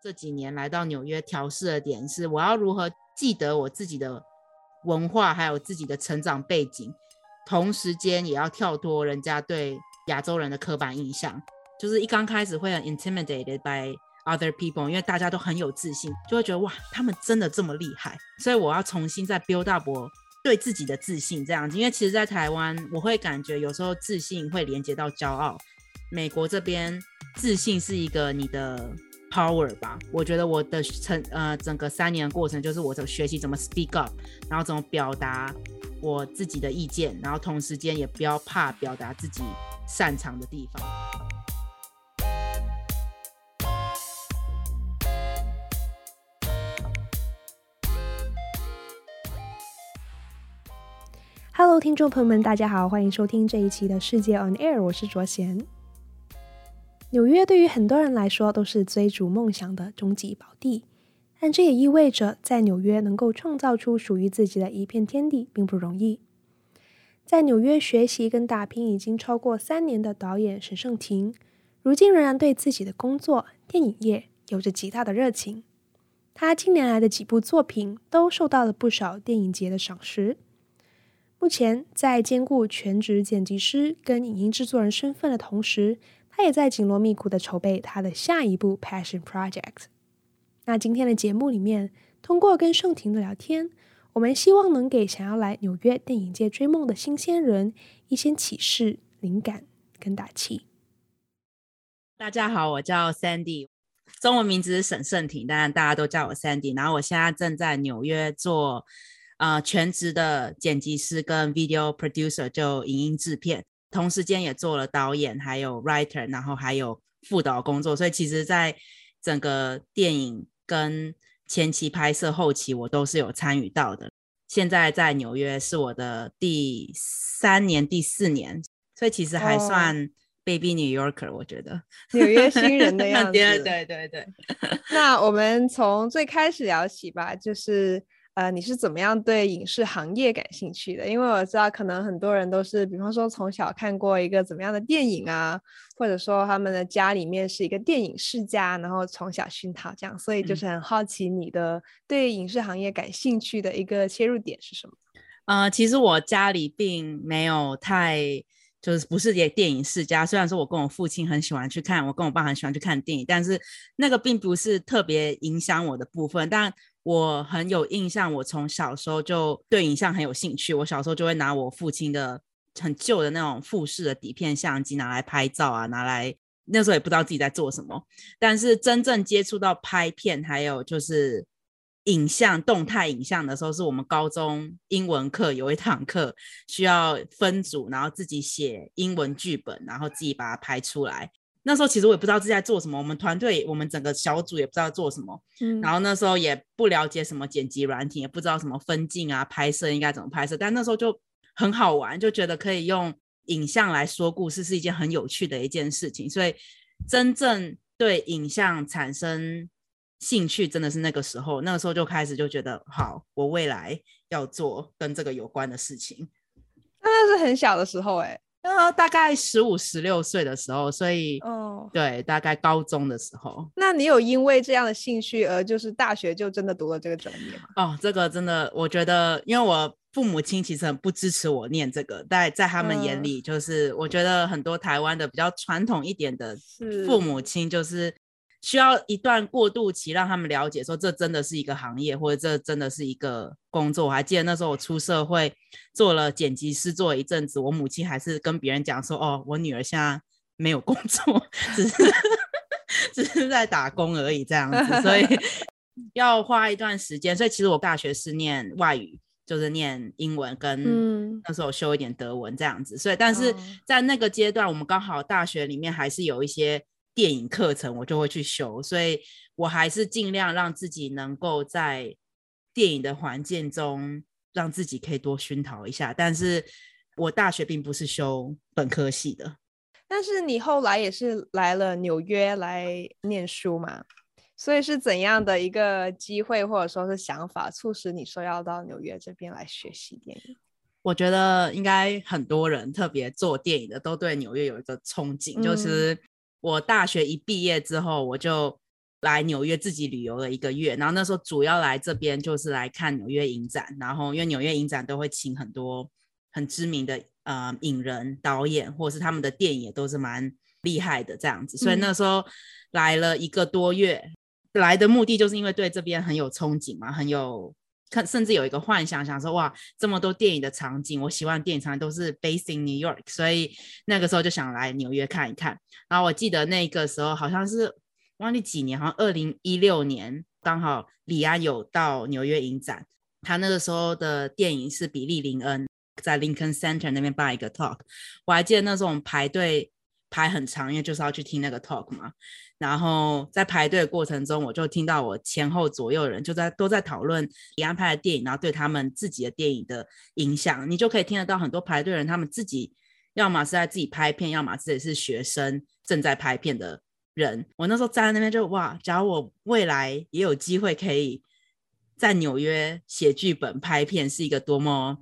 这几年来到纽约调试的点是，我要如何记得我自己的文化，还有自己的成长背景，同时间也要跳脱人家对亚洲人的刻板印象。就是一刚开始会很 intimidated by other people，因为大家都很有自信，就会觉得哇，他们真的这么厉害，所以我要重新再 build up 对自己的自信这样子。因为其实，在台湾，我会感觉有时候自信会连接到骄傲。美国这边，自信是一个你的 power 吧。我觉得我的成呃整个三年的过程，就是我在学习怎么 speak up，然后怎么表达我自己的意见，然后同时间也不要怕表达自己擅长的地方。Hello，听众朋友们，大家好，欢迎收听这一期的世界 On Air，我是卓贤。纽约对于很多人来说都是追逐梦想的终极宝地，但这也意味着在纽约能够创造出属于自己的一片天地并不容易。在纽约学习跟打拼已经超过三年的导演沈盛廷，如今仍然对自己的工作电影业有着极大的热情。他近年来的几部作品都受到了不少电影节的赏识。目前在兼顾全职剪辑师跟影音制作人身份的同时，他也在紧锣密鼓的筹备他的下一部 Passion Project。那今天的节目里面，通过跟盛廷的聊天，我们希望能给想要来纽约电影界追梦的新鲜人一些启示、灵感跟打气。大家好，我叫 Sandy，中文名字是沈盛廷，当然大家都叫我 Sandy。然后我现在正在纽约做。啊、呃，全职的剪辑师跟 video producer 就影音制片，同时间也做了导演，还有 writer，然后还有副导工作。所以其实，在整个电影跟前期拍摄、后期，我都是有参与到的。现在在纽约是我的第三年、第四年，所以其实还算 baby New Yorker，我觉得纽约新人的 样子。对对对对。那我们从最开始聊起吧，就是。呃，你是怎么样对影视行业感兴趣的？因为我知道，可能很多人都是，比方说从小看过一个怎么样的电影啊，或者说他们的家里面是一个电影世家，然后从小熏陶这样，所以就是很好奇你的对影视行业感兴趣的一个切入点是什么？呃，其实我家里并没有太，就是不是也电影世家。虽然说我跟我父亲很喜欢去看，我跟我爸很喜欢去看电影，但是那个并不是特别影响我的部分，但。我很有印象，我从小时候就对影像很有兴趣。我小时候就会拿我父亲的很旧的那种富士的底片相机拿来拍照啊，拿来那时候也不知道自己在做什么。但是真正接触到拍片，还有就是影像动态影像的时候，是我们高中英文课有一堂课需要分组，然后自己写英文剧本，然后自己把它拍出来。那时候其实我也不知道自己在做什么，我们团队、我们整个小组也不知道做什么，嗯，然后那时候也不了解什么剪辑软体，也不知道什么分镜啊、拍摄应该怎么拍摄，但那时候就很好玩，就觉得可以用影像来说故事是一件很有趣的一件事情，所以真正对影像产生兴趣真的是那个时候，那个时候就开始就觉得好，我未来要做跟这个有关的事情。那是很小的时候哎、欸。呃，大概十五、十六岁的时候，所以，哦，对，大概高中的时候。那你有因为这样的兴趣而就是大学就真的读了这个专业吗？哦，这个真的，我觉得，因为我父母亲其实很不支持我念这个，在在他们眼里，就是、嗯、我觉得很多台湾的比较传统一点的父母亲就是。需要一段过渡期，让他们了解说这真的是一个行业，或者这真的是一个工作。我还记得那时候我出社会做了剪辑师，做了一阵子，我母亲还是跟别人讲说：“哦，我女儿现在没有工作，只是只是在打工而已。”这样子，所以 要花一段时间。所以其实我大学是念外语，就是念英文，跟那时候修一点德文这样子。所以，但是在那个阶段，我们刚好大学里面还是有一些。电影课程我就会去修，所以我还是尽量让自己能够在电影的环境中，让自己可以多熏陶一下。但是我大学并不是修本科系的，但是你后来也是来了纽约来念书嘛？所以是怎样的一个机会或者说是想法，促使你说要到纽约这边来学习电影？我觉得应该很多人，特别做电影的，都对纽约有一个憧憬，嗯、就是。我大学一毕业之后，我就来纽约自己旅游了一个月，然后那时候主要来这边就是来看纽约影展，然后因为纽约影展都会请很多很知名的呃影人、导演，或者是他们的电影也都是蛮厉害的这样子，所以那时候来了一个多月，嗯、来的目的就是因为对这边很有憧憬嘛，很有看，甚至有一个幻想，想说哇，这么多电影的场景，我喜欢电影场景都是 based in New York，所以那个时候就想来纽约看一看。然后我记得那个时候好像是。忘记几年，好像二零一六年，刚好李安有到纽约影展，他那个时候的电影是比利林恩在 Lincoln Center 那边办一个 talk，我还记得那时候我们排队排很长，因为就是要去听那个 talk 嘛。然后在排队的过程中，我就听到我前后左右人就在都在讨论李安拍的电影，然后对他们自己的电影的影响，你就可以听得到很多排队人他们自己要么是在自己拍片，要么自己是学生正在拍片的。人，我那时候站在那边就哇，假如我未来也有机会可以在纽约写剧本、拍片，是一个多么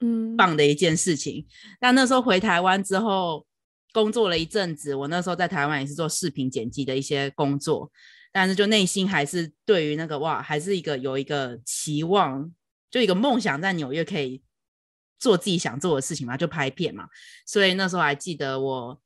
嗯棒的一件事情。嗯、但那时候回台湾之后，工作了一阵子，我那时候在台湾也是做视频剪辑的一些工作，但是就内心还是对于那个哇，还是一个有一个期望，就一个梦想，在纽约可以做自己想做的事情嘛，就拍片嘛。所以那时候还记得我。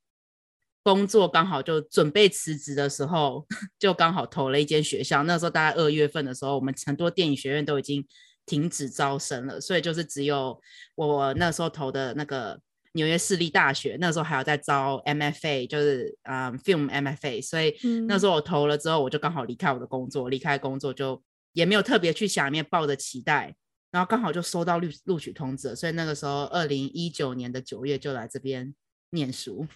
工作刚好就准备辞职的时候，就刚好投了一间学校。那时候大概二月份的时候，我们很多电影学院都已经停止招生了，所以就是只有我那时候投的那个纽约市立大学，那时候还有在招 MFA，就是嗯、um, Film MFA。所以那时候我投了之后，我就刚好离开我的工作，离开工作就也没有特别去想，里面抱着期待，然后刚好就收到录录取通知，所以那个时候二零一九年的九月就来这边念书。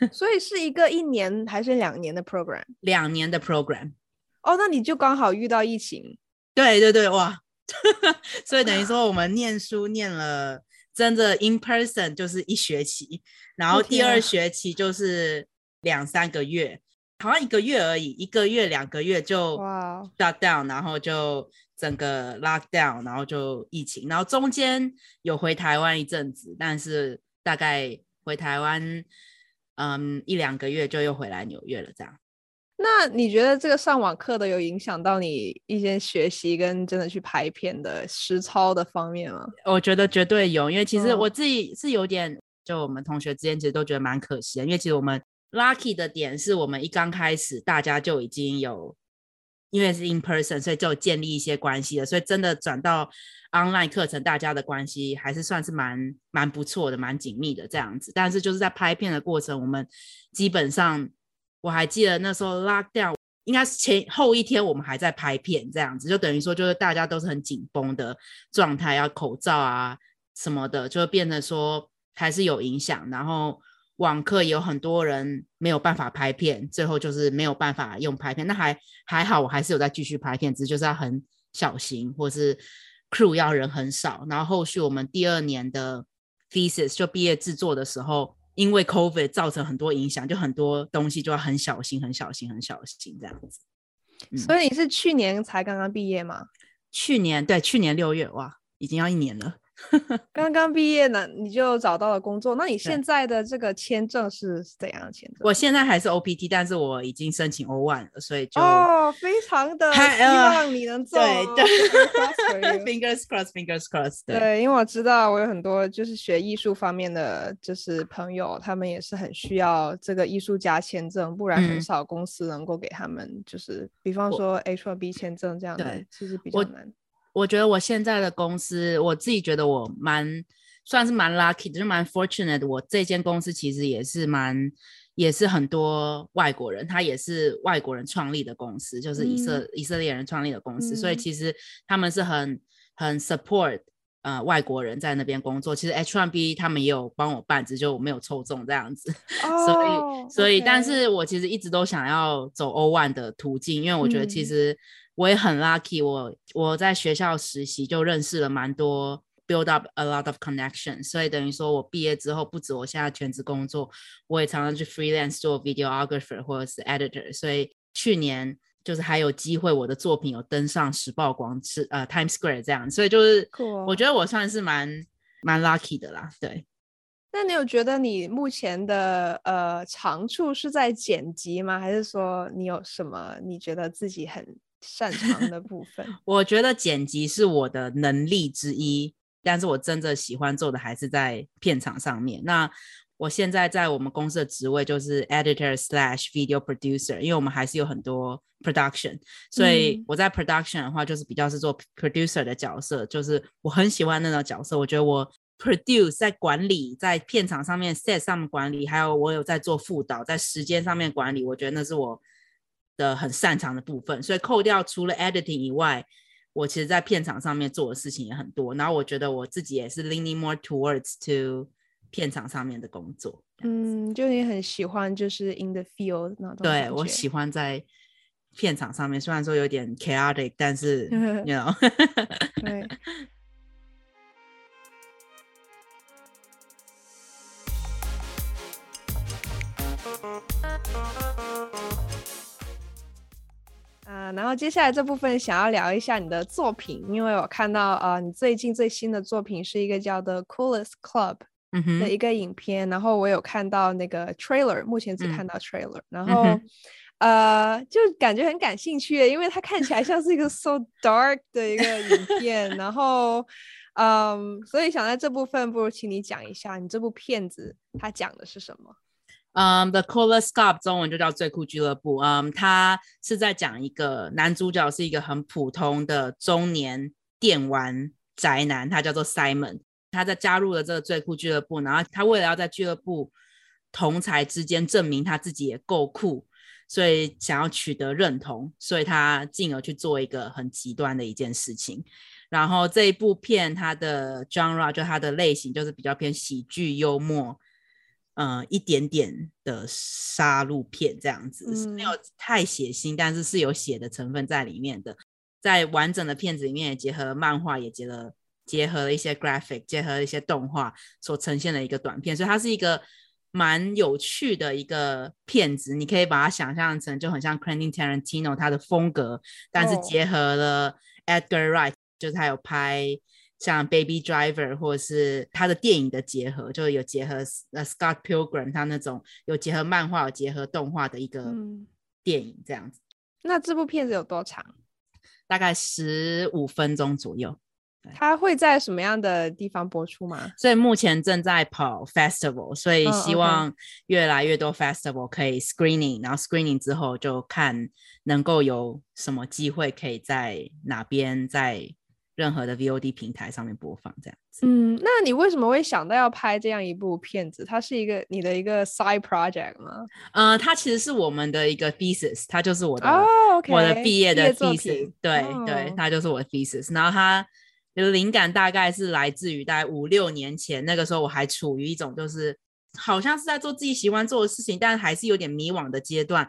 所以是一个一年还是两年的 program？两年的 program。哦，那你就刚好遇到疫情。对对对，哇！所以等于说我们念书念了真的 in person 就是一学期，然后第二学期就是两三个月，好像一个月而已，一个月两个月就 shut down，然后就整个 lock down，然后就疫情，然后中间有回台湾一阵子，但是大概回台湾。嗯，一两个月就又回来纽约了，这样。那你觉得这个上网课的有影响到你一些学习跟真的去拍片的实操的方面吗？我觉得绝对有，因为其实我自己是有点，嗯、就我们同学之间其实都觉得蛮可惜的，因为其实我们 lucky 的点是我们一刚开始大家就已经有。因为是 in person，所以就建立一些关系了。所以真的转到 online 课程，大家的关系还是算是蛮蛮不错的，蛮紧密的这样子。但是就是在拍片的过程，我们基本上我还记得那时候 lockdown，应该是前后一天，我们还在拍片这样子，就等于说就是大家都是很紧绷的状态，要口罩啊什么的，就变得说还是有影响。然后。网课有很多人没有办法拍片，最后就是没有办法用拍片。那还还好，我还是有在继续拍片，只是就是要很小心，或是 crew 要人很少。然后后续我们第二年的 thesis 就毕业制作的时候，因为 COVID 造成很多影响，就很多东西就要很小心、很小心、很小心这样子。嗯、所以你是去年才刚刚毕业吗？去年对，去年六月哇，已经要一年了。刚刚毕业呢，你就找到了工作。那你现在的这个签证是怎样的签证？我现在还是 OPT，但是我已经申请 O1 了，所以就哦，非常的希望你能做。对对，Fingers crossed，Fingers crossed。对，因为我知道我有很多就是学艺术方面的就是朋友，他们也是很需要这个艺术家签证，不然很少公司能够给他们，就是、嗯、比方说 H1B 签证这样的，对其实比较难。我觉得我现在的公司，我自己觉得我蛮算是蛮 lucky 的，就蛮 fortunate 的。我这间公司其实也是蛮，也是很多外国人，他也是外国人创立的公司，就是以色、嗯、以色列人创立的公司，嗯、所以其实他们是很很 support 呃外国人在那边工作。其实 H1B 他们也有帮我办，只是就我没有抽中这样子，哦、所以所以.但是我其实一直都想要走 O1 的途径，因为我觉得其实。嗯我也很 lucky，我我在学校实习就认识了蛮多，build up a lot of connections，所以等于说我毕业之后，不止我现在全职工作，我也常常去 freelance 做 videographer 或者是 editor，所以去年就是还有机会，我的作品有登上时报广是呃 Times Square 这样，所以就是，我觉得我算是蛮蛮 lucky 的啦，对。那你有觉得你目前的呃长处是在剪辑吗？还是说你有什么你觉得自己很擅长的部分？我觉得剪辑是我的能力之一，但是我真正喜欢做的还是在片场上面。那我现在在我们公司的职位就是 editor slash video producer，因为我们还是有很多 production，所以我在 production 的话就是比较是做 producer 的角色，就是我很喜欢那种角色，我觉得我。Produce 在管理，在片场上面 set 上面管理，还有我有在做副导，在时间上面管理，我觉得那是我的很擅长的部分。所以扣掉除了 editing 以外，我其实在片场上面做的事情也很多。然后我觉得我自己也是 leaning more towards to 片场上面的工作。嗯，就你很喜欢就是 in the field 那种。对，我喜欢在片场上面，虽然说有点 chaotic，但是 you know。对。然后接下来这部分想要聊一下你的作品，因为我看到呃，你最近最新的作品是一个叫 The Coolest Club 的一个影片，嗯、然后我有看到那个 trailer，目前只看到 trailer，、嗯、然后、嗯、呃，就感觉很感兴趣，因为它看起来像是一个 so dark 的一个影片，然后嗯，所以想在这部分，不如请你讲一下你这部片子它讲的是什么。嗯、The Coolest Club 中文就叫最酷俱乐部。嗯、um,，他是在讲一个男主角是一个很普通的中年电玩宅男，他叫做 Simon。他在加入了这个最酷俱乐部，然后他为了要在俱乐部同才之间证明他自己也够酷，所以想要取得认同，所以他进而去做一个很极端的一件事情。然后这一部片它的 genre 就它的类型就是比较偏喜剧幽默。呃，一点点的杀戮片这样子，是没有太血腥，但是是有血的成分在里面的。在完整的片子里面，也结合了漫画，也结合结合了一些 graphic，结合了一些动画所呈现的一个短片，所以它是一个蛮有趣的一个片子。你可以把它想象成就很像 Quentin Tarantino 他的风格，但是结合了 Edgar Wright，就是他有拍。像 Baby Driver 或者是他的电影的结合，就有结合呃 Scott Pilgrim 他那种有结合漫画、有结合动画的一个电影这样子。嗯。那这部片子有多长？大概十五分钟左右。它会在什么样的地方播出吗？所以目前正在跑 Festival，所以希望越来越多 Festival 可以 Screening，然后 Screening 之后就看能够有什么机会可以在哪边在。任何的 VOD 平台上面播放这样子。嗯，那你为什么会想到要拍这样一部片子？它是一个你的一个 side project 吗？呃，它其实是我们的一个 thesis，它就是我的、oh. 我的毕业的 thesis。对、oh. 对，它就是我的 thesis。然后它的灵感大概是来自于大概五六年前，那个时候我还处于一种就是好像是在做自己喜欢做的事情，但是还是有点迷惘的阶段。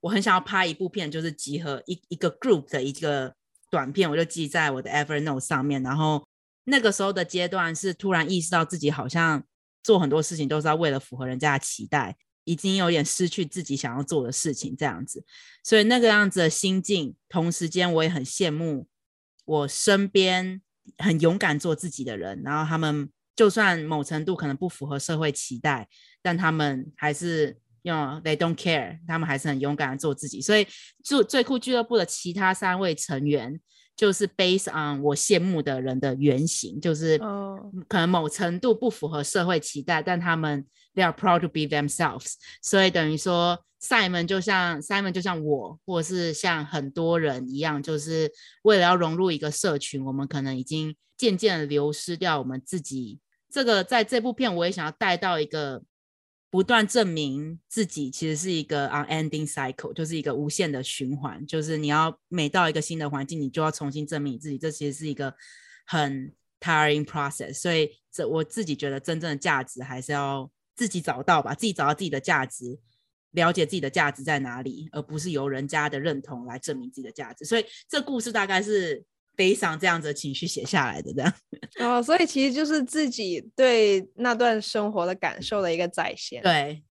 我很想要拍一部片，就是集合一一个 group 的一个。短片我就记在我的 Evernote 上面，然后那个时候的阶段是突然意识到自己好像做很多事情都是要为了符合人家的期待，已经有点失去自己想要做的事情这样子，所以那个样子的心境，同时间我也很羡慕我身边很勇敢做自己的人，然后他们就算某程度可能不符合社会期待，但他们还是。用 you know, they don't care，他们还是很勇敢的做自己，所以最最酷俱乐部的其他三位成员就是 based on 我羡慕的人的原型，就是可能某程度不符合社会期待，但他们 they are proud to be themselves，所以等于说 Simon 就像 Simon 就像我，或者是像很多人一样，就是为了要融入一个社群，我们可能已经渐渐的流失掉我们自己。这个在这部片我也想要带到一个。不断证明自己其实是一个 unending cycle，就是一个无限的循环。就是你要每到一个新的环境，你就要重新证明你自己。这其实是一个很 tiring process。所以，这我自己觉得真正的价值还是要自己找到吧，自己找到自己的价值，了解自己的价值在哪里，而不是由人家的认同来证明自己的价值。所以，这故事大概是。悲伤这样子的情绪写下来的这样，哦，所以其实就是自己对那段生活的感受的一个再现。对，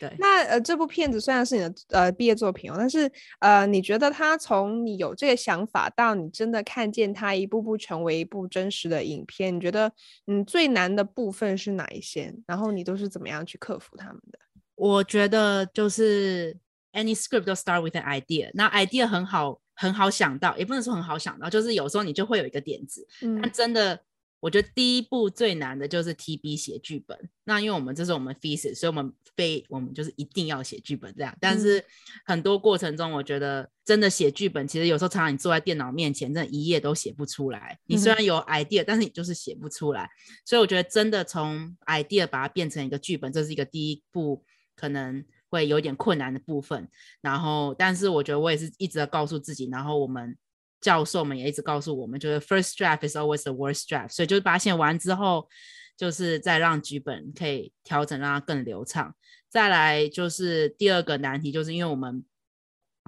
对，那呃，这部片子虽然是你的呃毕业作品哦，但是呃，你觉得它从你有这个想法到你真的看见它一步步成为一部真实的影片，你觉得嗯最难的部分是哪一些？然后你都是怎么样去克服他们的？我觉得就是 any script 都 start with an idea，那 idea 很好很好想到，也不能说很好想到，就是有时候你就会有一个点子，嗯，但真的。我觉得第一步最难的就是 TB 写剧本。那因为我们这是我们 thesis，所以我们非我们就是一定要写剧本这样。但是很多过程中，我觉得真的写剧本，其实有时候常常你坐在电脑面前，真的一页都写不出来。你虽然有 idea，但是你就是写不出来。所以我觉得真的从 idea 把它变成一个剧本，这是一个第一步可能会有点困难的部分。然后，但是我觉得我也是一直在告诉自己，然后我们。教授们也一直告诉我们，就是 first draft is always the worst draft，所以就是把它写完之后，就是再让剧本可以调整，让它更流畅。再来就是第二个难题，就是因为我们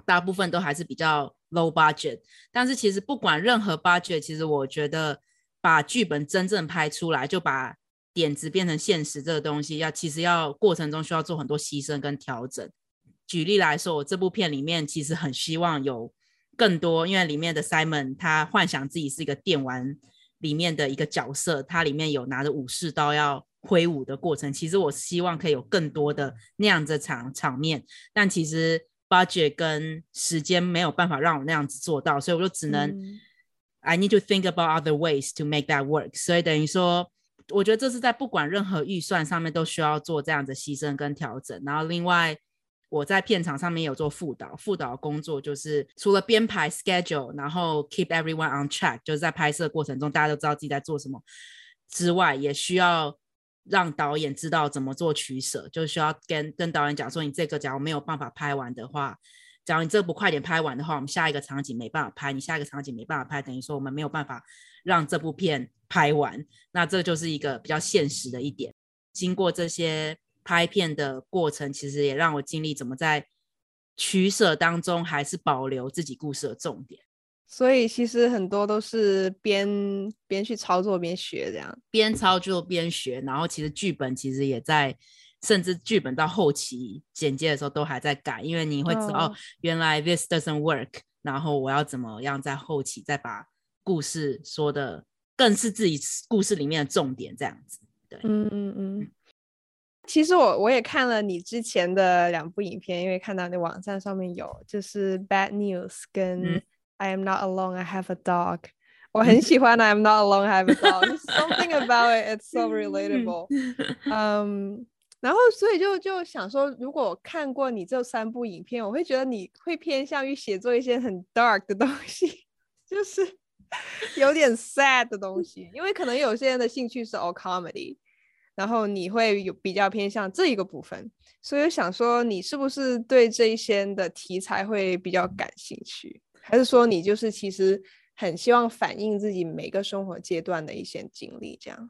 大部分都还是比较 low budget，但是其实不管任何 budget，其实我觉得把剧本真正拍出来，就把点子变成现实这个东西，要其实要过程中需要做很多牺牲跟调整。举例来说，我这部片里面其实很希望有。更多，因为里面的 Simon 他幻想自己是一个电玩里面的一个角色，他里面有拿着武士刀要挥舞的过程。其实我希望可以有更多的那样子场场面，但其实 budget 跟时间没有办法让我那样子做到，所以我就只能、嗯、I need to think about other ways to make that work。所以等于说，我觉得这是在不管任何预算上面都需要做这样的牺牲跟调整。然后另外。我在片场上面有做副导，副导工作就是除了编排 schedule，然后 keep everyone on track，就是在拍摄过程中大家都知道自己在做什么之外，也需要让导演知道怎么做取舍，就需要跟跟导演讲说，你这个假如没有办法拍完的话，假如你这个不快点拍完的话，我们下一个场景没办法拍，你下一个场景没办法拍，等于说我们没有办法让这部片拍完，那这就是一个比较现实的一点。经过这些。拍片的过程其实也让我经历怎么在取舍当中还是保留自己故事的重点，所以其实很多都是边边去操作边学这样，边操作边学，然后其实剧本其实也在，甚至剧本到后期剪接的时候都还在改，因为你会知道、oh. 哦，原来 this doesn't work，然后我要怎么样在后期再把故事说的更是自己故事里面的重点这样子，对，嗯嗯嗯。其实我我也看了你之前的两部影片，因为看到你网站上面有就是 Bad News 跟 I am not alone, I have a dog。我很喜欢 I am not alone, I have a dog。Something about it, it's so relatable。嗯，然后所以就就想说，如果看过你这三部影片，我会觉得你会偏向于写作一些很 dark 的东西，就是有点 sad 的东西，因为可能有些人的兴趣是 all comedy。然后你会有比较偏向这一个部分，所以想说你是不是对这一些的题材会比较感兴趣，还是说你就是其实很希望反映自己每个生活阶段的一些经历？这样，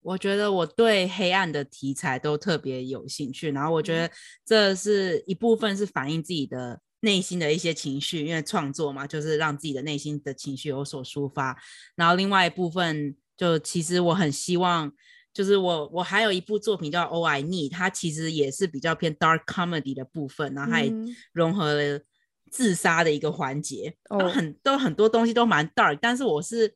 我觉得我对黑暗的题材都特别有兴趣，然后我觉得这是一部分是反映自己的内心的一些情绪，因为创作嘛，就是让自己的内心的情绪有所抒发，然后另外一部分就其实我很希望。就是我，我还有一部作品叫《All I Need》，它其实也是比较偏 dark comedy 的部分，然后还融合了自杀的一个环节，嗯、很都很多东西都蛮 dark。但是我是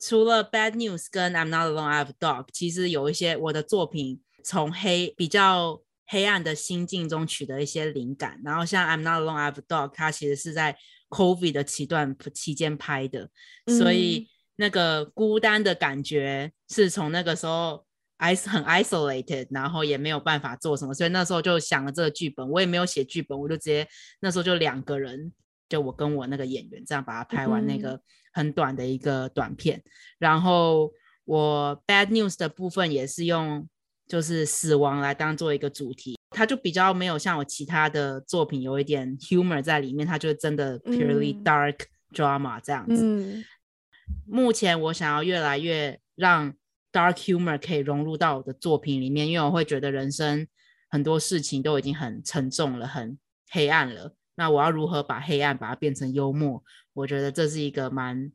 除了《Bad News》跟《I'm Not Alone I Have a Dog》，其实有一些我的作品从黑比较黑暗的心境中取得一些灵感。然后像《I'm Not Alone I Have a Dog》，它其实是在 COVID 的期段期间拍的，所以那个孤单的感觉是从那个时候 I，。很 isolated，然后也没有办法做什么，所以那时候就想了这个剧本。我也没有写剧本，我就直接那时候就两个人，就我跟我那个演员这样把它拍完那个很短的一个短片。嗯、然后我 Bad News 的部分也是用就是死亡来当做一个主题，它就比较没有像我其他的作品有一点 humor 在里面，它就真的 purely dark drama 这样子。嗯、目前我想要越来越让 Dark humor 可以融入到我的作品里面，因为我会觉得人生很多事情都已经很沉重了，很黑暗了。那我要如何把黑暗把它变成幽默？我觉得这是一个蛮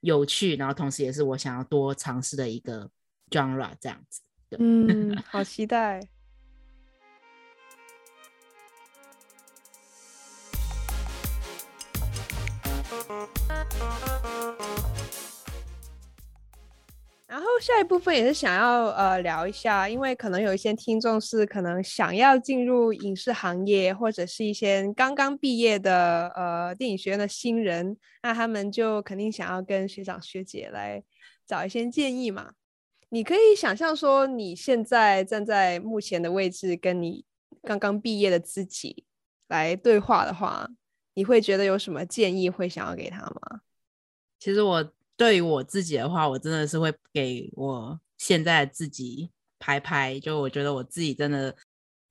有趣，然后同时也是我想要多尝试的一个 genre 这样子。嗯好期待。然后下一部分也是想要呃聊一下因为可能有一些听众是可能想要进入影视行业或者是一些刚刚毕业的呃电影学院的新人那他们就肯定想要跟学长学姐来找一些建议嘛。你可以想象说，你现在站在目前的位置，跟你刚刚毕业的自己来对话的话，你会觉得有什么建议会想要给他吗？其实我。对于我自己的话，我真的是会给我现在自己拍拍。就我觉得我自己真的，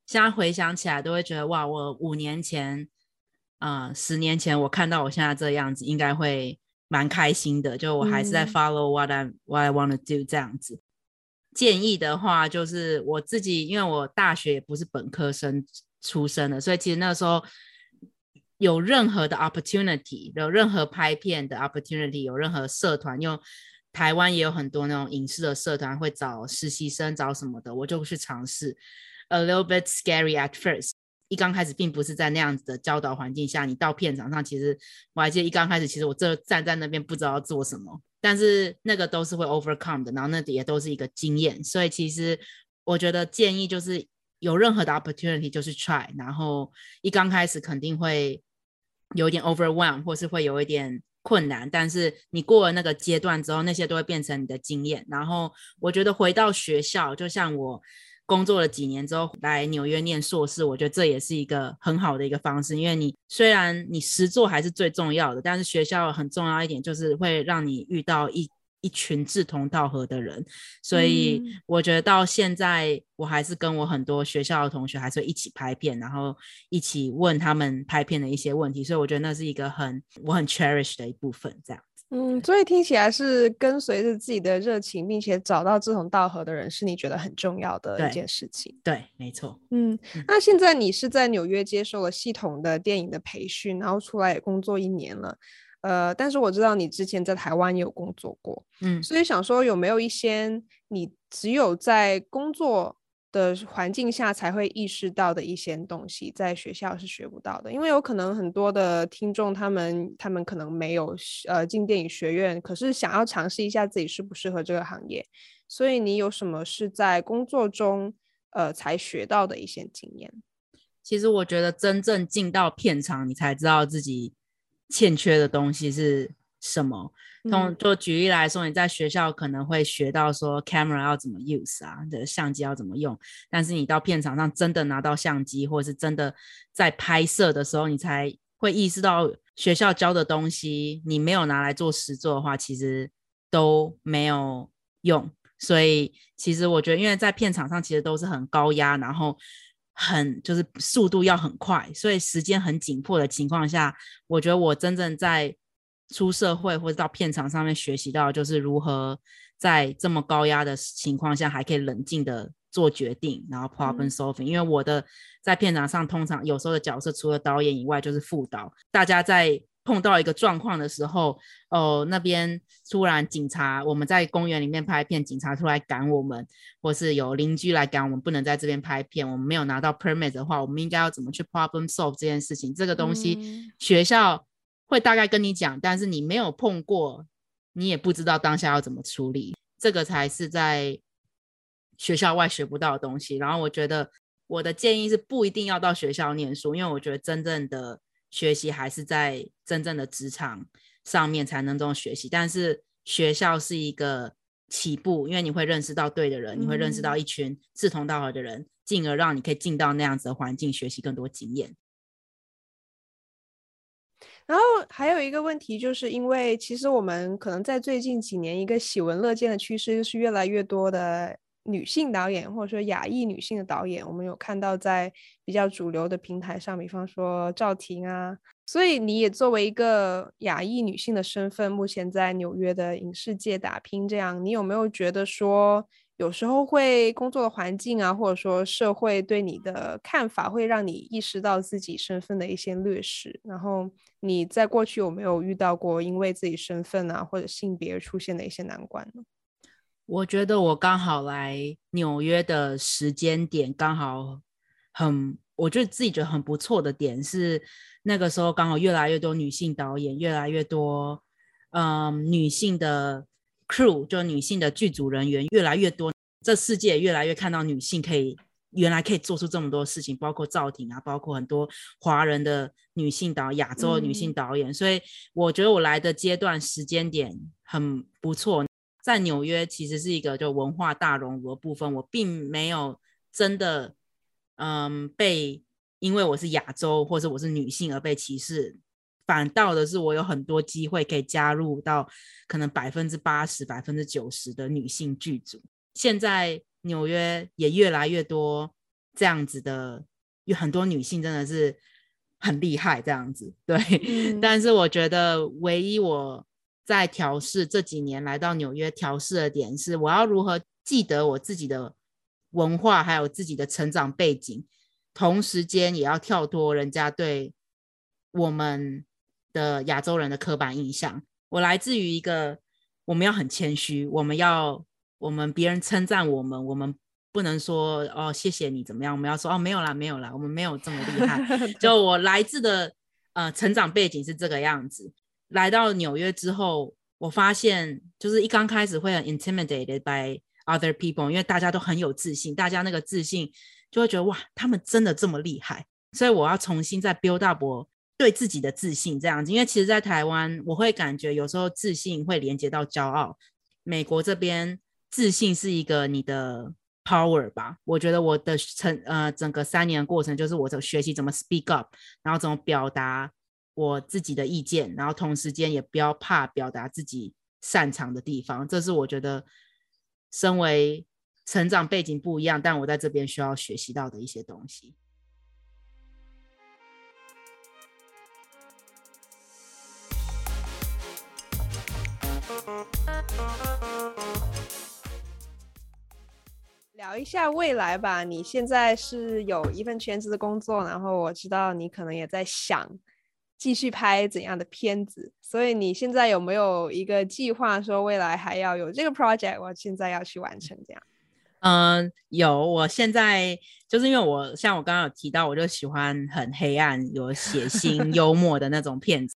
现在回想起来都会觉得哇，我五年前，嗯、呃，十年前我看到我现在这样子，应该会蛮开心的。就我还是在 follow what I what I want to do 这样子。建议的话，就是我自己，因为我大学也不是本科生出身的，所以其实那时候。有任何的 opportunity，有任何拍片的 opportunity，有任何社团，因为台湾也有很多那种影视的社团会找实习生，找什么的，我就去尝试。A little bit scary at first，一刚开始并不是在那样子的教导环境下，你到片场上，其实我还记得一刚开始，其实我这站在那边不知道要做什么，但是那个都是会 overcome 的，然后那也都是一个经验，所以其实我觉得建议就是有任何的 opportunity 就是 try，然后一刚开始肯定会。有一点 overwhelm 或是会有一点困难，但是你过了那个阶段之后，那些都会变成你的经验。然后我觉得回到学校，就像我工作了几年之后来纽约念硕士，我觉得这也是一个很好的一个方式。因为你虽然你实做还是最重要的，但是学校很重要一点就是会让你遇到一。一群志同道合的人，所以我觉得到现在我还是跟我很多学校的同学还是会一起拍片，然后一起问他们拍片的一些问题，所以我觉得那是一个很我很 cherish 的一部分，这样子。嗯，所以听起来是跟随着自己的热情，并且找到志同道合的人，是你觉得很重要的一件事情。对，对，没错。嗯，那现在你是在纽约接受了系统的电影的培训，然后出来也工作一年了。呃，但是我知道你之前在台湾也有工作过，嗯，所以想说有没有一些你只有在工作的环境下才会意识到的一些东西，在学校是学不到的？因为有可能很多的听众他们他们可能没有呃进电影学院，可是想要尝试一下自己适不适合这个行业，所以你有什么是在工作中呃才学到的一些经验？其实我觉得真正进到片场，你才知道自己。欠缺的东西是什么？从就举例来说，你在学校可能会学到说 camera 要怎么 use 啊，的相机要怎么用，但是你到片场上真的拿到相机，或者是真的在拍摄的时候，你才会意识到学校教的东西，你没有拿来做实作的话，其实都没有用。所以其实我觉得，因为在片场上其实都是很高压，然后。很就是速度要很快，所以时间很紧迫的情况下，我觉得我真正在出社会或者到片场上面学习到，就是如何在这么高压的情况下还可以冷静的做决定，然后 problem solving。嗯。因为我的在片场上通常有时候的角色除了导演以外就是副导，大家在。碰到一个状况的时候，哦，那边突然警察，我们在公园里面拍片，警察出来赶我们，或是有邻居来赶我们，不能在这边拍片。我们没有拿到 permit 的话，我们应该要怎么去 problem solve 这件事情？这个东西学校会大概跟你讲，但是你没有碰过，你也不知道当下要怎么处理。这个才是在学校外学不到的东西。然后我觉得我的建议是不一定要到学校念书，因为我觉得真正的。学习还是在真正的职场上面才能这种学习，但是学校是一个起步，因为你会认识到对的人，嗯、你会认识到一群志同道合的人，进而让你可以进到那样子的环境，学习更多经验。然后还有一个问题，就是因为其实我们可能在最近几年，一个喜闻乐见的趋势就是越来越多的。女性导演或者说亚裔女性的导演，我们有看到在比较主流的平台上，比方说赵婷啊，所以你也作为一个亚裔女性的身份，目前在纽约的影视界打拼，这样你有没有觉得说，有时候会工作的环境啊，或者说社会对你的看法，会让你意识到自己身份的一些劣势？然后你在过去有没有遇到过因为自己身份啊或者性别出现的一些难关呢？我觉得我刚好来纽约的时间点刚好很，我觉得自己觉得很不错的点是，那个时候刚好越来越多女性导演，越来越多，嗯，女性的 crew，就女性的剧组人员越来越多，这世界越来越看到女性可以原来可以做出这么多事情，包括赵婷啊，包括很多华人的女性导亚洲的女性导演，嗯、所以我觉得我来的阶段时间点很不错。在纽约其实是一个就文化大熔炉的部分，我并没有真的嗯被因为我是亚洲或者我是女性而被歧视。反倒的是，我有很多机会可以加入到可能百分之八十、百分之九十的女性剧组。现在纽约也越来越多这样子的，有很多女性真的是很厉害，这样子。对，嗯、但是我觉得唯一我在调试这几年来到纽约调试的点是，我要如何记得我自己的文化，还有自己的成长背景，同时间也要跳脱人家对我们。的亚洲人的刻板印象，我来自于一个，我们要很谦虚，我们要我们别人称赞我们，我们不能说哦谢谢你怎么样，我们要说哦没有啦没有啦，我们没有这么厉害。就我来自的呃成长背景是这个样子，来到纽约之后，我发现就是一刚开始会很 intimidated by other people，因为大家都很有自信，大家那个自信就会觉得哇他们真的这么厉害，所以我要重新再 build up 我。对自己的自信这样子，因为其实，在台湾，我会感觉有时候自信会连接到骄傲。美国这边，自信是一个你的 power 吧？我觉得我的成呃整个三年的过程，就是我在学习怎么 speak up，然后怎么表达我自己的意见，然后同时间也不要怕表达自己擅长的地方。这是我觉得，身为成长背景不一样，但我在这边需要学习到的一些东西。聊一下未来吧。你现在是有一份全职的工作，然后我知道你可能也在想继续拍怎样的片子，所以你现在有没有一个计划，说未来还要有这个 project，我现在要去完成这样？嗯，有。我现在就是因为我像我刚刚有提到，我就喜欢很黑暗、有血腥、幽默的那种片子。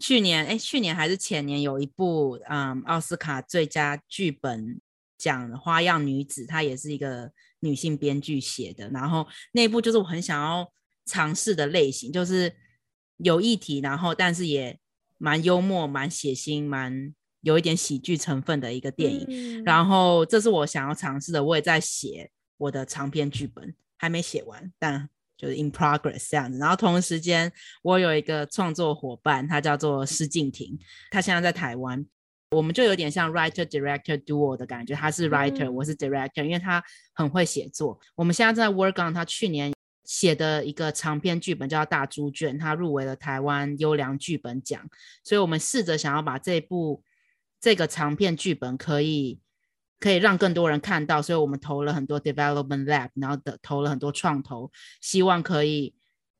去年，哎，去年还是前年，有一部嗯奥斯卡最佳剧本奖的《花样女子》，她也是一个女性编剧写的。然后那部就是我很想要尝试的类型，就是有议题，然后但是也蛮幽默、蛮血腥、蛮有一点喜剧成分的一个电影。嗯、然后这是我想要尝试的，我也在写我的长篇剧本，还没写完，但。就是 in progress 这样子，然后同时间我有一个创作伙伴，他叫做施静婷，他现在在台湾，我们就有点像 writer director duo 的感觉，他是 writer，、嗯、我是 director，因为他很会写作。我们现在正在 work on 他去年写的一个长篇剧本叫《大猪圈》，他入围了台湾优良剧本奖，所以我们试着想要把这部这个长篇剧本可以。可以让更多人看到，所以我们投了很多 development lab，然后的投了很多创投，希望可以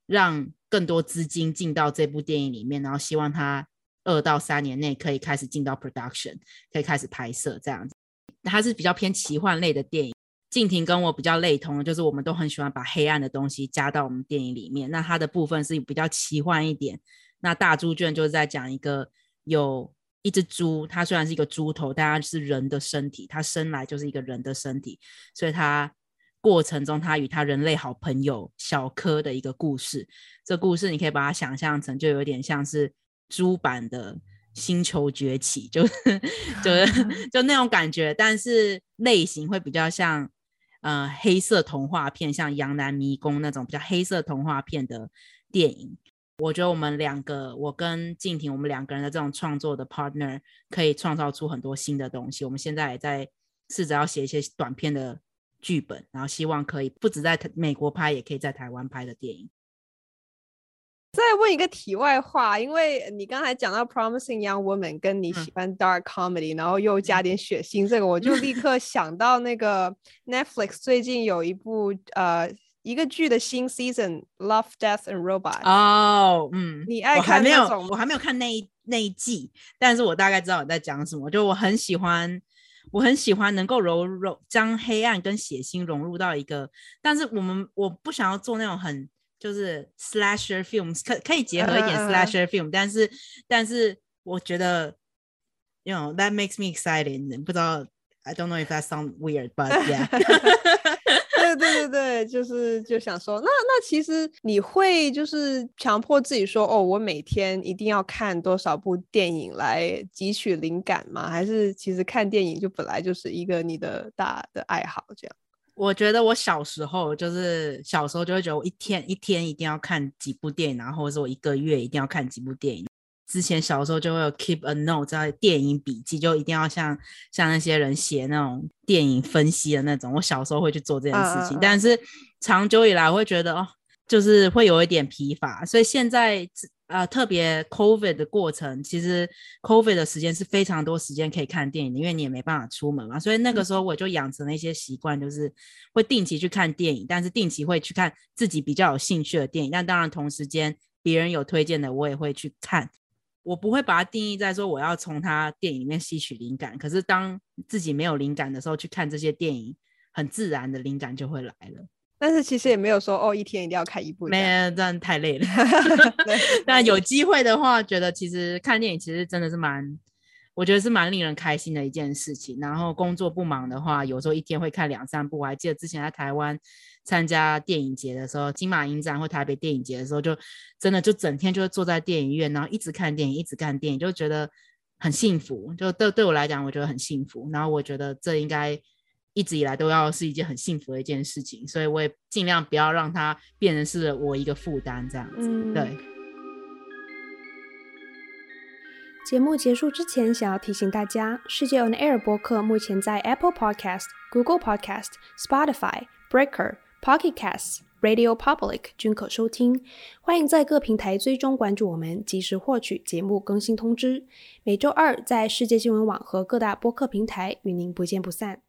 让更多资金进到这部电影里面，然后希望它二到三年内可以开始进到 production，可以开始拍摄这样子。它是比较偏奇幻类的电影，静婷跟我比较类同的，就是我们都很喜欢把黑暗的东西加到我们电影里面。那它的部分是比较奇幻一点。那大猪圈就是在讲一个有。一只猪，它虽然是一个猪头，但它是人的身体，它生来就是一个人的身体，所以它过程中，它与它人类好朋友小柯的一个故事。这故事你可以把它想象成，就有点像是猪版的星球崛起，就是 就是就那种感觉，但是类型会比较像呃黑色童话片，像《羊男迷宫》那种比较黑色童话片的电影。我觉得我们两个，我跟静婷，我们两个人的这种创作的 partner，可以创造出很多新的东西。我们现在也在试着要写一些短片的剧本，然后希望可以不止在美国拍，也可以在台湾拍的电影。再问一个题外话，因为你刚才讲到 Promising Young Woman，跟你喜欢 Dark Comedy，、嗯、然后又加点血腥，这个我就立刻想到那个 Netflix 最近有一部呃。一个剧的新 season《Love, Death and Robots》哦，嗯，你爱看那种？我还没有看那一那一季，但是我大概知道你在讲什么。就我很喜欢，我很喜欢能够融融将黑暗跟血腥融入到一个，但是我们我不想要做那种很就是 slasher films，可可以结合一点 slasher film，、uh, 但是但是我觉得，you know that makes me excited。不知道，I don't know if that sounds weird，but yeah。对对对对，就是就想说，那那其实你会就是强迫自己说，哦，我每天一定要看多少部电影来汲取灵感吗？还是其实看电影就本来就是一个你的大的爱好这样？我觉得我小时候就是小时候就会觉得我一天一天一定要看几部电影，然后或者是我一个月一定要看几部电影。之前小时候就会有 keep a note 在电影笔记，就一定要像像那些人写那种电影分析的那种。我小时候会去做这件事情，uh, uh, uh. 但是长久以来我会觉得哦，就是会有一点疲乏。所以现在呃，特别 COVID 的过程，其实 COVID 的时间是非常多时间可以看电影的，因为你也没办法出门嘛。所以那个时候我就养成了一些习惯，就是会定期去看电影，但是定期会去看自己比较有兴趣的电影。但当然同时间别人有推荐的，我也会去看。我不会把它定义在说我要从他电影里面吸取灵感，可是当自己没有灵感的时候，去看这些电影，很自然的灵感就会来了。但是其实也没有说哦，一天一定要看一部，没有，这样太累了。那有机会的话，觉得其实看电影其实真的是蛮。我觉得是蛮令人开心的一件事情。然后工作不忙的话，有时候一天会看两三部。我还记得之前在台湾参加电影节的时候，金马影展或台北电影节的时候，就真的就整天就坐在电影院，然后一直看电影，一直看电影，就觉得很幸福。就对对我来讲，我觉得很幸福。然后我觉得这应该一直以来都要是一件很幸福的一件事情，所以我也尽量不要让它变成是我一个负担这样子。嗯、对。节目结束之前，想要提醒大家，世界 On Air 播客目前在 Apple Podcast、Google Podcast、Spotify、Breaker、Pocket Casts、Radio Public 均可收听。欢迎在各平台追踪关注我们，及时获取节目更新通知。每周二在世界新闻网和各大播客平台与您不见不散。